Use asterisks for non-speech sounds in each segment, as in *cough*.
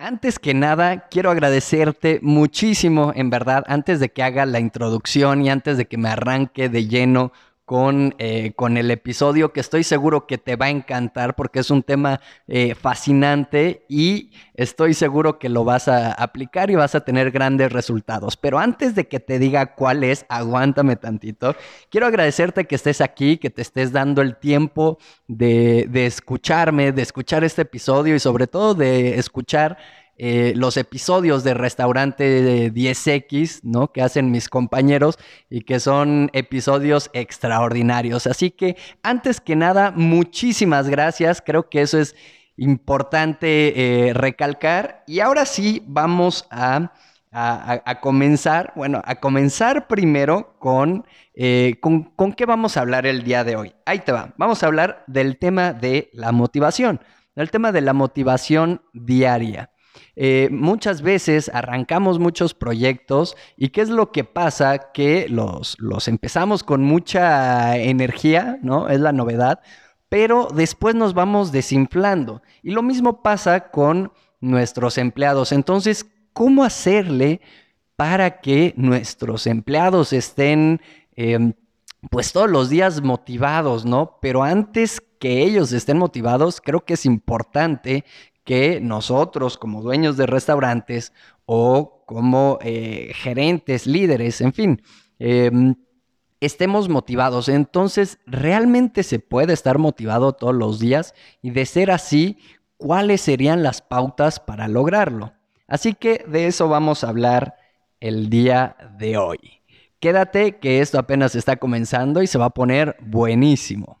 Antes que nada, quiero agradecerte muchísimo, en verdad, antes de que haga la introducción y antes de que me arranque de lleno con, eh, con el episodio que estoy seguro que te va a encantar porque es un tema eh, fascinante y estoy seguro que lo vas a aplicar y vas a tener grandes resultados. Pero antes de que te diga cuál es, aguántame tantito. Quiero agradecerte que estés aquí, que te estés dando el tiempo de, de escucharme, de escuchar este episodio y sobre todo de escuchar eh, los episodios de Restaurante 10X, ¿no? Que hacen mis compañeros y que son episodios extraordinarios. Así que, antes que nada, muchísimas gracias. Creo que eso es importante eh, recalcar. Y ahora sí, vamos a... A, comenzar, bueno, a comenzar primero con, eh, con, con, qué vamos a hablar el día de hoy. Ahí te va. Vamos a hablar del tema de la motivación, del tema de la motivación diaria. Eh, muchas veces arrancamos muchos proyectos y ¿qué es lo que pasa? Que los, los empezamos con mucha energía, ¿no? Es la novedad, pero después nos vamos desinflando. Y lo mismo pasa con nuestros empleados. Entonces, ¿cómo hacerle para que nuestros empleados estén... Em, pues todos los días motivados, ¿no? Pero antes que ellos estén motivados, creo que es importante que nosotros como dueños de restaurantes o como eh, gerentes, líderes, en fin, em, estemos motivados. Entonces, ¿realmente se puede estar motivado todos los días? Y de ser así, ¿cuáles serían las pautas para lograrlo? Así que de eso vamos a hablar el día de hoy. Quédate que esto apenas está comenzando y se va a poner buenísimo.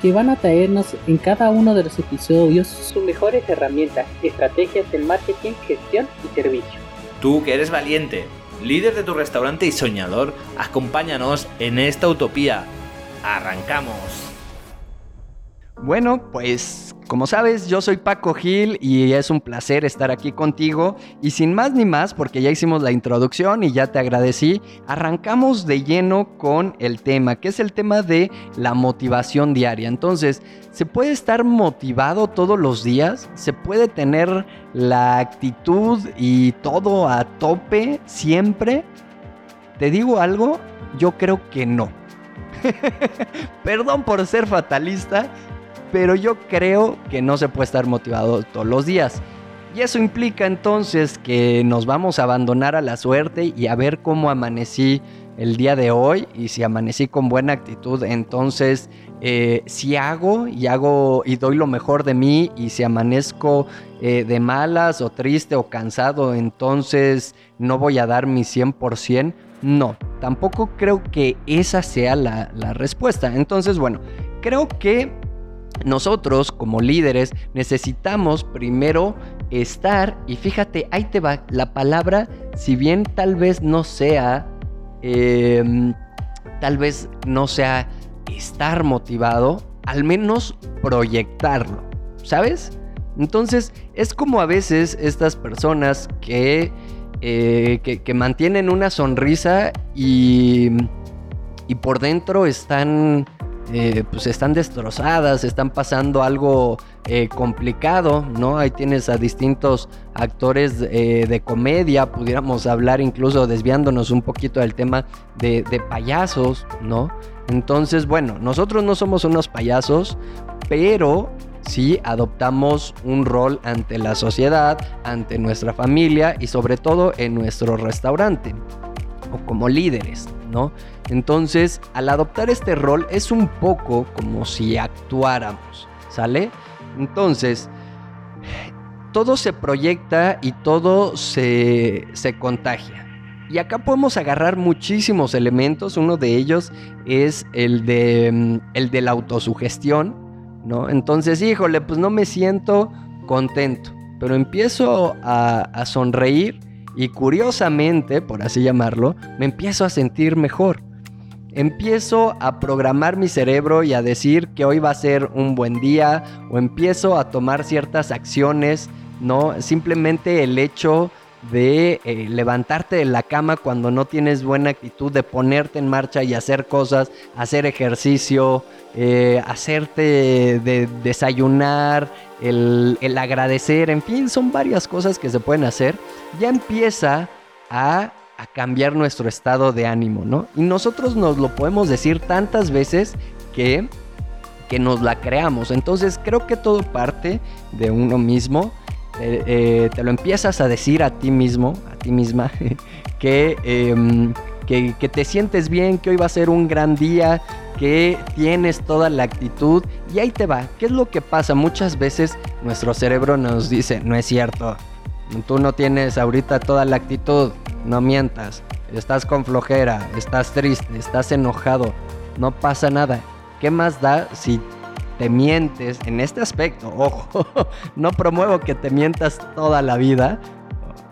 que van a traernos en cada uno de los episodios sus mejores herramientas, estrategias de marketing, gestión y servicio. Tú que eres valiente, líder de tu restaurante y soñador, acompáñanos en esta utopía. ¡Arrancamos! Bueno, pues como sabes, yo soy Paco Gil y es un placer estar aquí contigo. Y sin más ni más, porque ya hicimos la introducción y ya te agradecí, arrancamos de lleno con el tema, que es el tema de la motivación diaria. Entonces, ¿se puede estar motivado todos los días? ¿Se puede tener la actitud y todo a tope siempre? ¿Te digo algo? Yo creo que no. *laughs* Perdón por ser fatalista, pero yo creo que no se puede estar motivado todos los días. Y eso implica entonces que nos vamos a abandonar a la suerte y a ver cómo amanecí el día de hoy y si amanecí con buena actitud, entonces eh, si hago y hago y doy lo mejor de mí y si amanezco eh, de malas o triste o cansado, entonces no voy a dar mi 100%. No, tampoco creo que esa sea la, la respuesta. Entonces, bueno, creo que nosotros como líderes necesitamos primero estar, y fíjate, ahí te va, la palabra, si bien tal vez no sea, em, tal vez no sea estar motivado, al menos proyectarlo, ¿sabes? Entonces es como a veces estas personas que, eh, que, mantienen una sonrisa y, y por dentro están eh, pues están destrozadas, están pasando algo eh, complicado, ¿no? Ahí tienes a distintos actores eh, de comedia, pudiéramos hablar incluso desviándonos un poquito del tema de, de payasos, ¿no? Entonces, bueno, nosotros no somos unos payasos, pero sí adoptamos un rol ante la sociedad, ante nuestra familia y sobre todo en nuestro restaurante o como líderes, ¿no? Entonces, al adoptar este rol es un poco como si actuáramos, ¿sale? Entonces, todo se proyecta y todo se, se contagia. Y acá podemos agarrar muchísimos elementos. Uno de ellos es el de, mm, el de la autosugestión, ¿no? Entonces, híjole, pues no me siento contento, pero empiezo a, a sonreír Y curiosamente, por así llamarlo, me empiezo a sentir mejor. Empiezo a programar mi cerebro y a decir que hoy va a ser un buen día o empiezo a tomar ciertas acciones, ¿no? Simplemente el hecho de eh, levantarte de la cama cuando no tienes buena actitud, de ponerte en marcha y hacer cosas, hacer ejercicio, eh, hacerte de desayunar, el, el, agradecer, en fin, son varias cosas que se pueden hacer, ya empieza a, a cambiar nuestro estado de ánimo, ¿no? Y nosotros nos lo podemos decir tantas veces que que nos la creamos. Entonces creo que todo parte de uno mismo eh, eh, te lo empiezas a decir a ti mismo, a ti misma, *laughs* em, que, que, te sientes bien, que hoy va a ser un gran día, que tienes toda la actitud y ahí te va. ¿Qué es lo que pasa? Muchas veces nuestro cerebro nos dice, no es cierto, tú no tienes ahorita toda la actitud, no mientas, estás con flojera, estás triste, estás enojado, no pasa nada. ¿Qué más da si te mientes en este aspecto, *laughs* ojo, no promuevo que te mientas toda la vida,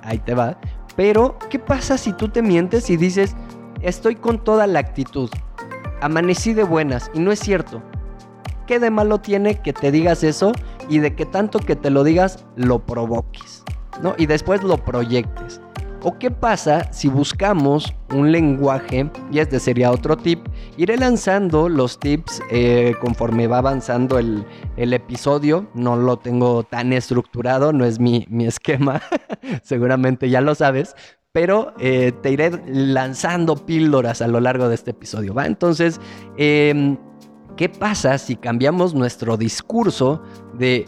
ahí te va, pero ¿qué pasa si tú te mientes y dices, estoy con toda la actitud, amanecí de buenas y no es cierto? ¿Qué de malo tiene que te digas eso y de que tanto que te lo digas lo provoques? ¿no? Y después lo proyectes. ¿O qué pasa si buscamos un lenguaje? Y este sería otro tip. Iré lanzando los tips eh, conforme va avanzando el, episodio. No lo tengo tan estructurado, no es mi, esquema. *laughs* Seguramente ya lo sabes. Pero eh, te iré lanzando píldoras a lo largo de este episodio. ¿va? Entonces, em, ¿qué pasa si cambiamos nuestro discurso de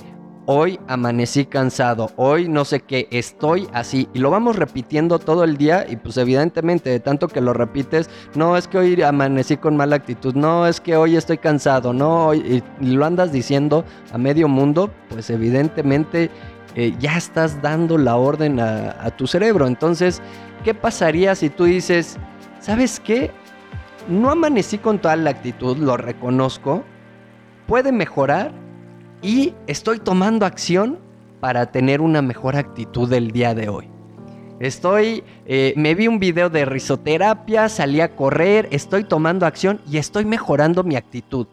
hoy amanecí cansado, hoy no sé qué, estoy así. Y lo vamos repitiendo todo el día y pues evidentemente de tanto que lo repites, no es que hoy amanecí con mala actitud, no es que hoy estoy cansado, no, y, lo andas diciendo a medio mundo, pues evidentemente eh, ya estás dando la orden a, a tu cerebro. Entonces, ¿qué pasaría si tú dices, ¿sabes qué? No amanecí con toda la actitud, lo reconozco, puede mejorar y estoy tomando acción para tener una mejor actitud del día de hoy. Estoy, eh, me vi un video de risoterapia, salí a correr, estoy tomando acción y estoy mejorando mi actitud.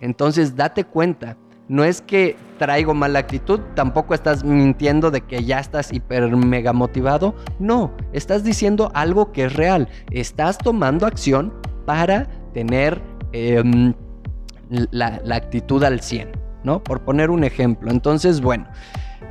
Entonces date cuenta, no es que traigo mala actitud, tampoco estás mintiendo de que ya estás hiper mega motivado, no, estás diciendo algo que es real, estás tomando acción para tener em, la, la actitud al 100. ¿No? Por poner un ejemplo. Entonces, bueno,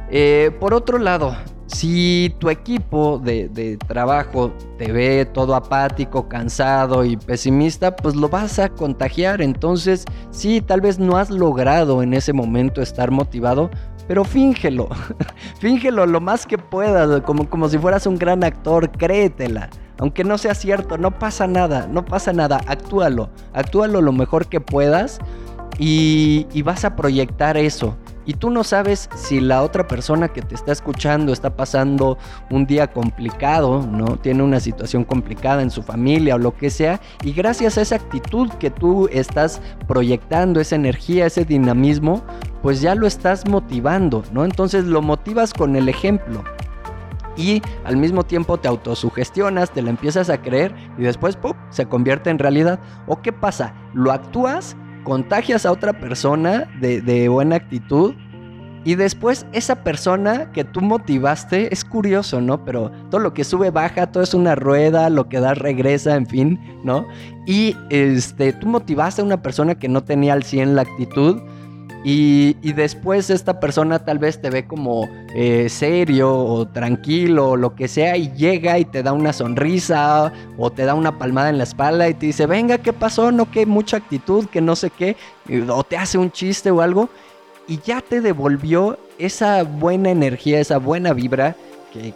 eh, por otro lado, si tu equipo de, trabajo te ve todo apático, cansado y pesimista, pues lo vas a contagiar. Entonces, sí, tal vez no has logrado en ese momento estar motivado, pero fíngelo. *laughs* fíngelo lo más que puedas, como, como si fueras un gran actor, créetela. Aunque no sea cierto, no pasa nada, no pasa nada, actúalo, actúalo lo mejor que puedas y, vas a proyectar eso. Y tú no sabes si la otra persona que te está escuchando está pasando un día complicado, ¿no? Tiene una situación complicada en su familia o lo que sea. Y gracias a esa actitud que tú estás proyectando, esa energía, ese dinamismo, pues ya lo estás motivando, ¿no? Entonces lo motivas con el ejemplo. Y al mismo tiempo te autosugestionas, te lo empiezas a creer y después ¡pum! se convierte en realidad. ¿O qué pasa? Lo actúas contagias a otra persona de, buena actitud y después esa persona que tú motivaste, es curioso, ¿no? Pero todo lo que sube baja, todo es una rueda, lo que da regresa, en fin, ¿no? Y este, tú motivaste a una persona que no tenía al 100 la actitud y, después esta persona tal vez te ve como eh, serio o tranquilo o lo que sea y llega y te da una sonrisa o te da una palmada en la espalda y te dice, venga, ¿qué pasó? No, que mucha actitud, que no sé qué, o te hace un chiste o algo y ya te devolvió esa buena energía, esa buena vibra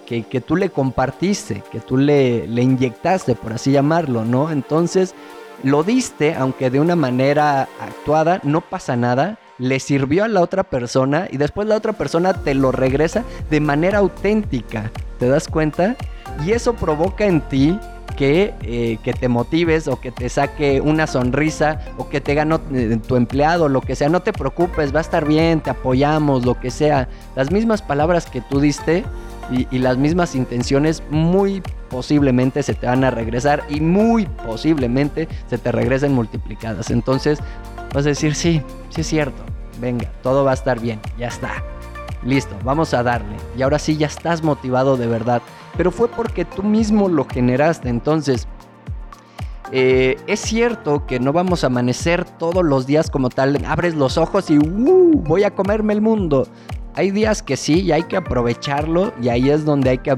que, que, tú le compartiste, que tú le, le inyectaste, por así llamarlo, ¿no? Entonces, lo diste, aunque de una manera actuada, no pasa nada le sirvió a la otra persona y después la otra persona te lo regresa de manera auténtica. ¿Te das cuenta? Y eso provoca en ti que, eh, que, te motives o que te saque una sonrisa o que te gane eh, tu empleado, lo que sea. No te preocupes, va a estar bien, te apoyamos, lo que sea. Las mismas palabras que tú diste y, las mismas intenciones muy posiblemente se te van a regresar y muy posiblemente se te regresen multiplicadas. Entonces vas a decir, sí, sí es cierto, venga, todo va a estar bien, ya está. Listo, vamos a darle. Y ahora sí ya estás motivado de verdad. Pero fue porque tú mismo lo generaste. Entonces, eh, es cierto que no vamos a amanecer todos los días como tal. Abres los ojos y uh, voy a comerme el mundo. Hay días que sí y hay que aprovecharlo y ahí es donde hay que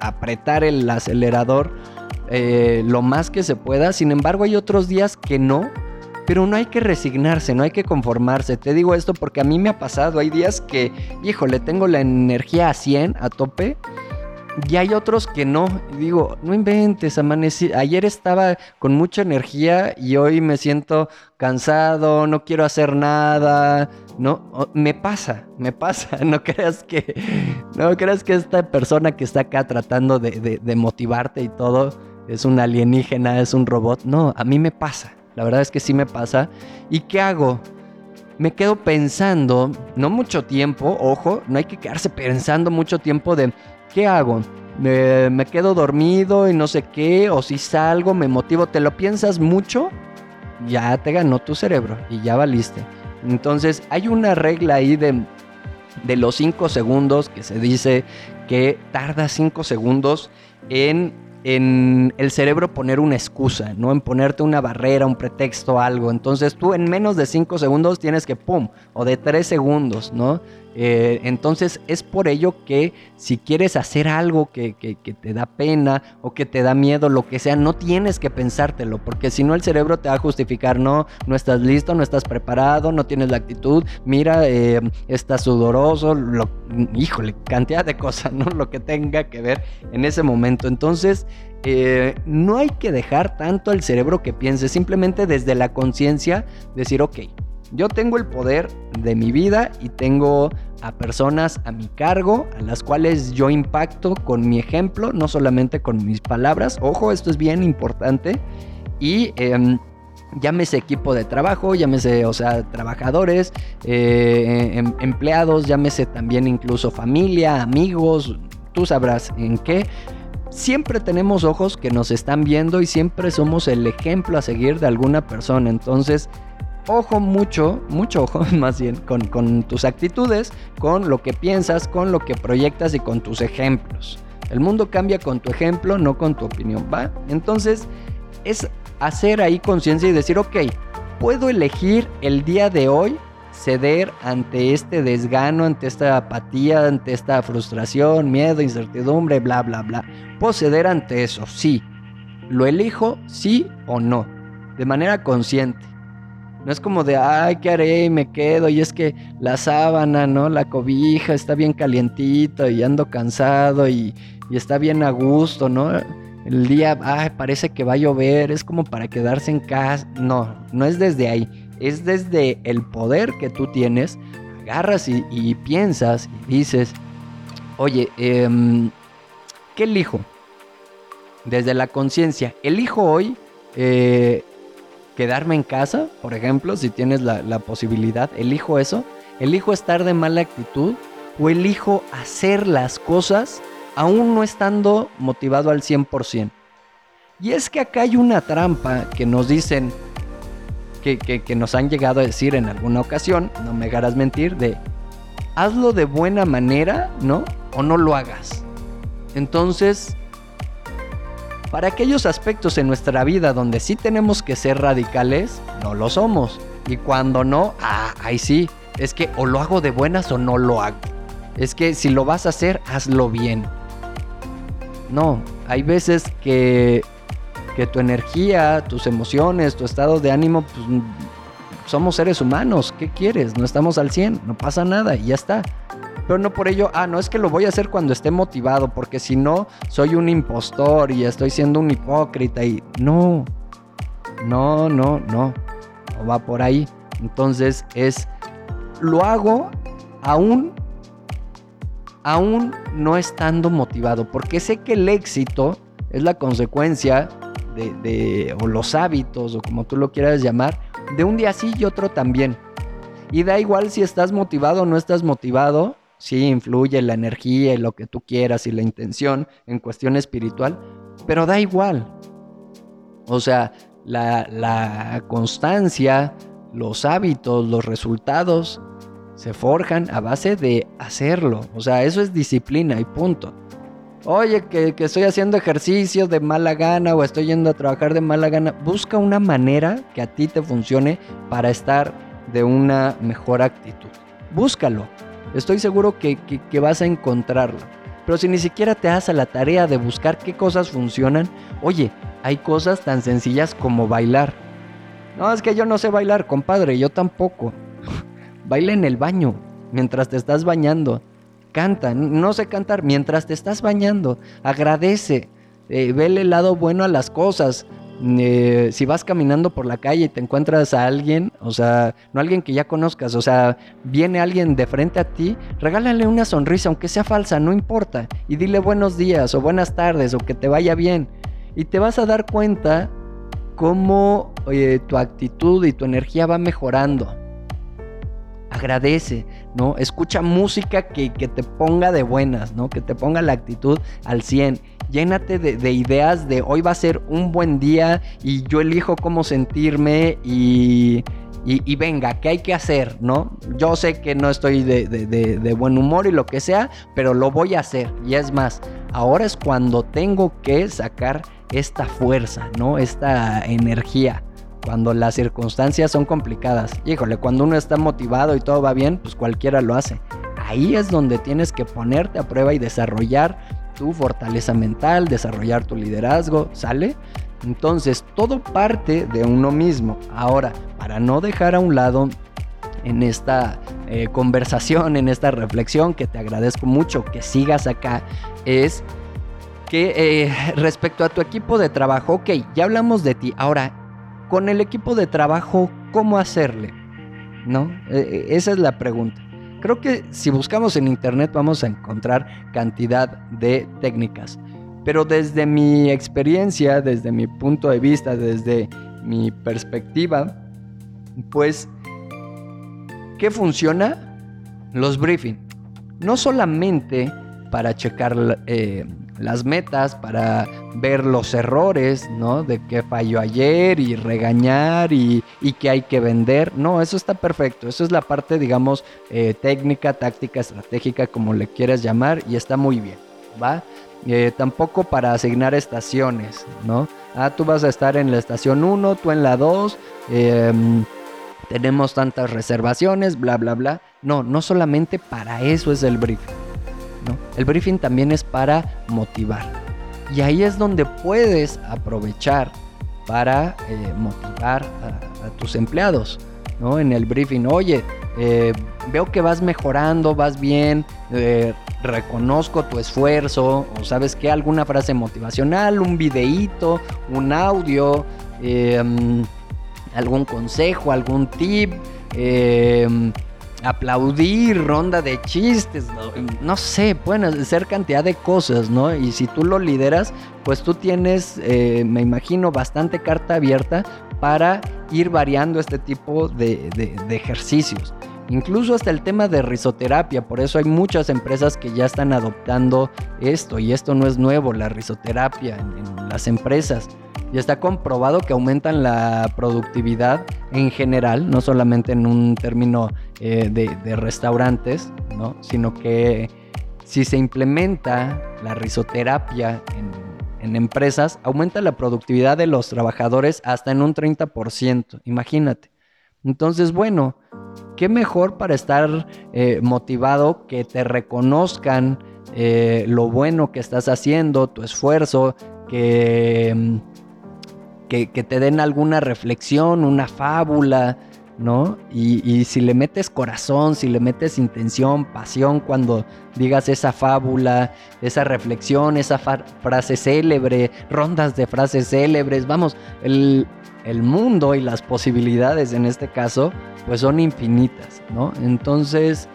apretar el acelerador eh, lo más que se pueda. Sin embargo, hay otros días que no. Pero no hay que resignarse, no hay que conformarse. Te digo esto porque a mí me ha pasado. Hay días que, híjole, tengo la energía a 100, a tope y hay otros que no. digo, no inventes, amanecí. Ayer estaba con mucha energía y hoy me siento cansado, no quiero hacer nada. No, me pasa, me pasa. *laughs* No creas que, no creas que esta persona que está acá tratando de, de motivarte y todo es un alienígena, es un robot. No, a mí me pasa. La verdad es que sí me pasa. ¿Y qué hago? Me quedo pensando, no mucho tiempo, ojo, no hay que quedarse pensando mucho tiempo de ¿qué hago? Me, quedo dormido y no sé qué, o si salgo, me motivo, te lo piensas mucho, ya te ganó tu cerebro y ya valiste. Entonces hay una regla ahí de, de los 5 segundos que se dice que tarda 5 segundos en, en el cerebro poner una excusa, ¿no? En ponerte una barrera, un pretexto, algo. Entonces tú en menos de 5 segundos tienes que, ¡pum! O de 3 segundos, ¿no? Eh, entonces es por ello que si quieres hacer algo que, te da pena o que te da miedo, lo que sea, no tienes que pensártelo, porque si no el cerebro te va a justificar, no, no estás listo, no estás preparado, no tienes la actitud, mira, eh, estás sudoroso, lo, híjole, cantidad de cosas, ¿no? Lo que tenga que ver en ese momento. Entonces, eh, no hay que dejar tanto al cerebro que piense, simplemente desde la conciencia decir, ok, yo tengo el poder de mi vida y tengo a personas a mi cargo, a las cuales yo impacto con mi ejemplo, no solamente con mis palabras. Ojo, esto es bien importante. Y em, llámese equipo de trabajo, llámese, o sea, trabajadores, eh, em, empleados, llámese también incluso familia, amigos, tú sabrás en qué. Siempre tenemos ojos que nos están viendo y siempre somos el ejemplo a seguir de alguna persona. Entonces, ojo mucho, mucho ojo *laughs* más bien, con, tus actitudes, con lo que piensas, con lo que proyectas y con tus ejemplos. El mundo cambia con tu ejemplo, no con tu opinión, ¿va? Entonces, es hacer ahí conciencia y decir, ok, puedo elegir el día de hoy ceder ante este desgano, ante esta apatía, ante esta frustración, miedo, incertidumbre, bla, bla, bla. Puedo ceder ante eso, sí. Lo elijo, sí o no, de manera consciente. No es como de, ay, ¿qué haré? Y me quedo. Y es que la sábana, ¿no? La cobija está bien calientito y ando cansado y, está bien a gusto, ¿no? El día, ay, parece que va a llover. Es como para quedarse en casa. No, no es desde ahí. Es desde el poder que tú tienes. Agarras y, piensas y dices, oye, em, ¿qué elijo? Desde la conciencia, elijo hoy eh, quedarme en casa, por ejemplo, si tienes la, posibilidad, elijo eso, elijo estar de mala actitud o elijo hacer las cosas aún no estando motivado al 100%. Y es que acá hay una trampa que nos dicen, que, que, nos han llegado a decir en alguna ocasión, no me hagas mentir, de hazlo de buena manera, ¿no? O no lo hagas. Entonces, para aquellos aspectos en nuestra vida donde sí tenemos que ser radicales, no lo somos. Y cuando no, ah, ahí sí. Es que o lo hago de buenas o no lo hago. Es que si lo vas a hacer, hazlo bien. No, hay veces que, que tu energía, tus emociones, tu estado de ánimo, pues somos seres humanos. ¿Qué quieres? No estamos al 100, no pasa nada y ya está. Pero no por ello, ah, no es que lo voy a hacer cuando esté motivado, porque si no, soy un impostor y estoy siendo un hipócrita y no, no, no, no, no va por ahí. Entonces es, lo hago aún, aún no estando motivado, porque sé que el éxito es la consecuencia de, de, o los hábitos, o como tú lo quieras llamar, de un día sí y otro también. Y da igual si estás motivado o no estás motivado, sí influye la energía y lo que tú quieras y la intención en cuestión espiritual, pero da igual. O sea, la, constancia, los hábitos, los resultados se forjan a base de hacerlo. O sea, eso es disciplina y punto. Oye, que, que, estoy haciendo ejercicio de mala gana o estoy yendo a trabajar de mala gana. Busca una manera que a ti te funcione para estar de una mejor actitud. Búscalo. Estoy seguro que, vas a encontrarlo. Pero si ni siquiera te das a la tarea de buscar qué cosas funcionan, oye, hay cosas tan sencillas como bailar. No, es que yo no sé bailar, compadre, yo tampoco. *laughs* Baila en el baño, mientras te estás bañando. Canta, no sé cantar, mientras te estás bañando. Agradece, eh, vele el lado bueno a las cosas. Eh, si vas caminando por la calle y te encuentras a alguien, o sea, no alguien que ya conozcas, o sea, viene alguien de frente a ti, regálale una sonrisa, aunque sea falsa, no importa, y dile buenos días o buenas tardes o que te vaya bien. Y te vas a dar cuenta cómo tu actitud y tu energía va mejorando. Agradece, ¿no? Escucha música que, que te ponga de buenas, ¿no? Que te ponga la actitud al 100 llénate de, ideas de hoy va a ser un buen día y yo elijo cómo sentirme y, y, venga, ¿qué hay que hacer? ¿No? Yo sé que no estoy de, de, buen humor y lo que sea, pero lo voy a hacer. Y es más, ahora es cuando tengo que sacar esta fuerza, ¿no? Esta energía. Cuando las circunstancias son complicadas. Híjole, cuando uno está motivado y todo va bien, pues cualquiera lo hace. Ahí es donde tienes que ponerte a prueba y desarrollar tu fortaleza mental, desarrollar tu liderazgo, ¿sale? Entonces, todo parte de uno mismo. Ahora, para no dejar a un lado en esta eh, conversación, en esta reflexión, que te agradezco mucho que sigas acá, es que eh, respecto a tu equipo de trabajo, ok, ya hablamos de ti. Ahora, con el equipo de trabajo, ¿cómo hacerle? ¿No? Eh, esa es la pregunta. Creo que si buscamos en internet vamos a encontrar cantidad de técnicas. Pero desde mi experiencia, desde mi punto de vista, desde mi perspectiva, pues, ¿qué funciona? Los briefings. No solamente para checar eh, las metas, para ver los errores, ¿no? De qué falló ayer y regañar y, y qué hay que vender. No, eso está perfecto. Eso es la parte, digamos, eh, técnica, táctica, estratégica, como le quieras llamar, y está muy bien, ¿va? Eh, tampoco para asignar estaciones, ¿no? Ah, tú vas a estar en la estación 1, tú en la 2, em, tenemos tantas reservaciones, bla, bla, bla. No, no solamente para eso es el briefing. El briefing también es para motivar. Y ahí es donde puedes aprovechar para eh, motivar a, tus empleados. ¿no? En el briefing, oye, eh, veo que vas mejorando, vas bien, eh, reconozco tu esfuerzo, o sabes que alguna frase motivacional, un videíto, un audio, mm, algún consejo, algún tip, aplaudir, ronda de chistes, no, sé, pueden ser cantidad de cosas, ¿no? Y si tú lo lideras, pues tú tienes, eh, me imagino, bastante carta abierta para ir variando este tipo de, ejercicios. Incluso hasta el tema de risoterapia, por eso hay muchas empresas que ya están adoptando esto y esto no es nuevo, la risoterapia en las empresas. Y está comprobado que aumentan la productividad en general, no solamente en un término eh, de, restaurantes, ¿no? sino que si se implementa la risoterapia en, empresas, aumenta la productividad de los trabajadores hasta en un 30%, imagínate. Entonces, bueno, qué mejor para estar eh, motivado que te reconozcan eh, lo bueno que estás haciendo, tu esfuerzo, que que, te den alguna reflexión, una fábula, ¿no? Y, si le metes corazón, si le metes intención, pasión cuando digas esa fábula, esa reflexión, esa frase célebre, rondas de frases célebres, vamos, el, mundo y las posibilidades en este caso, pues son infinitas, ¿no? Entonces,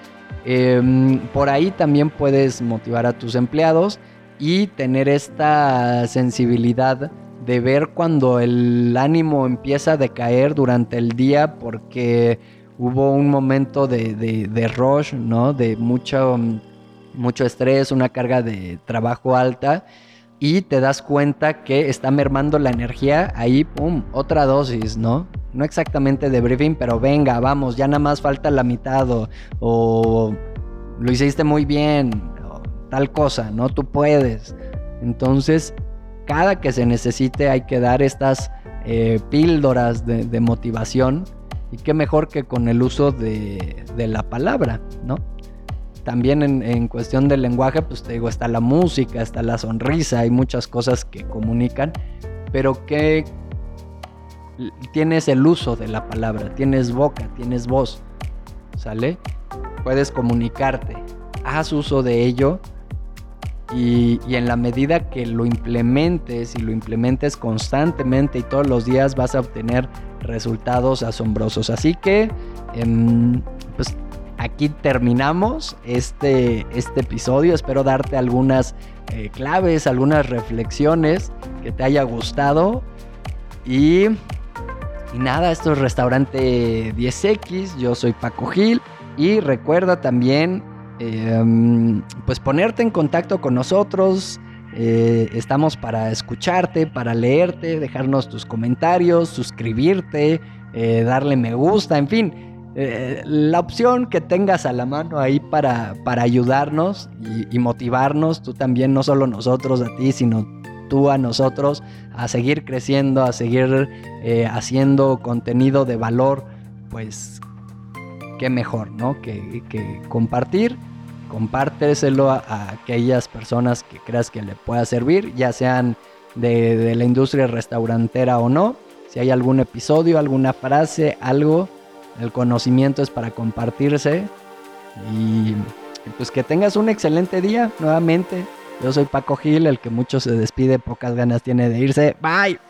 em, por ahí también puedes motivar a tus empleados y tener esta sensibilidad de ver cuando el ánimo empieza a decaer durante el día porque hubo un momento de, de, rush, ¿no? De mucho, mucho estrés, una carga de trabajo alta y te das cuenta que está mermando la energía, ahí, ¡pum!, otra dosis, ¿no? No exactamente de briefing, pero venga, vamos, ya nada más falta la mitad o, lo hiciste muy bien, tal cosa, ¿no? Tú puedes. Entonces, cada que se necesite hay que dar estas eh, píldoras de, motivación y qué mejor que con el uso de, la palabra, ¿no? También en, cuestión del lenguaje, pues te digo, está la música, está la sonrisa, hay muchas cosas que comunican, pero que tienes el uso de la palabra, tienes boca, tienes voz, ¿sale? Puedes comunicarte, haz uso de ello y, en la medida que lo implementes y lo implementes constantemente y todos los días vas a obtener resultados asombrosos. Así que, em, pues aquí terminamos este, este episodio. Espero darte algunas eh, claves, algunas reflexiones que te haya gustado. Y, y nada, esto es Restaurante 10X. Yo soy Paco Gil. Y recuerda también Em, pues ponerte en contacto con nosotros. Eh, estamos para escucharte, para leerte, dejarnos tus comentarios, suscribirte, eh, darle me gusta, en fin. Eh, la opción que tengas a la mano ahí para, para ayudarnos y, motivarnos, tú también, no solo nosotros a ti, sino tú a nosotros, a seguir creciendo, a seguir haciendo contenido de valor, pues qué mejor, ¿no? Que compartir compárteselo a, aquellas personas que creas que le pueda servir, ya sean de, la industria restaurantera o no. Si hay algún episodio, alguna frase, algo, el conocimiento es para compartirse. Y, pues que tengas un excelente día nuevamente. Yo soy Paco Gil, el que mucho se despide, pocas ganas tiene de irse. Bye.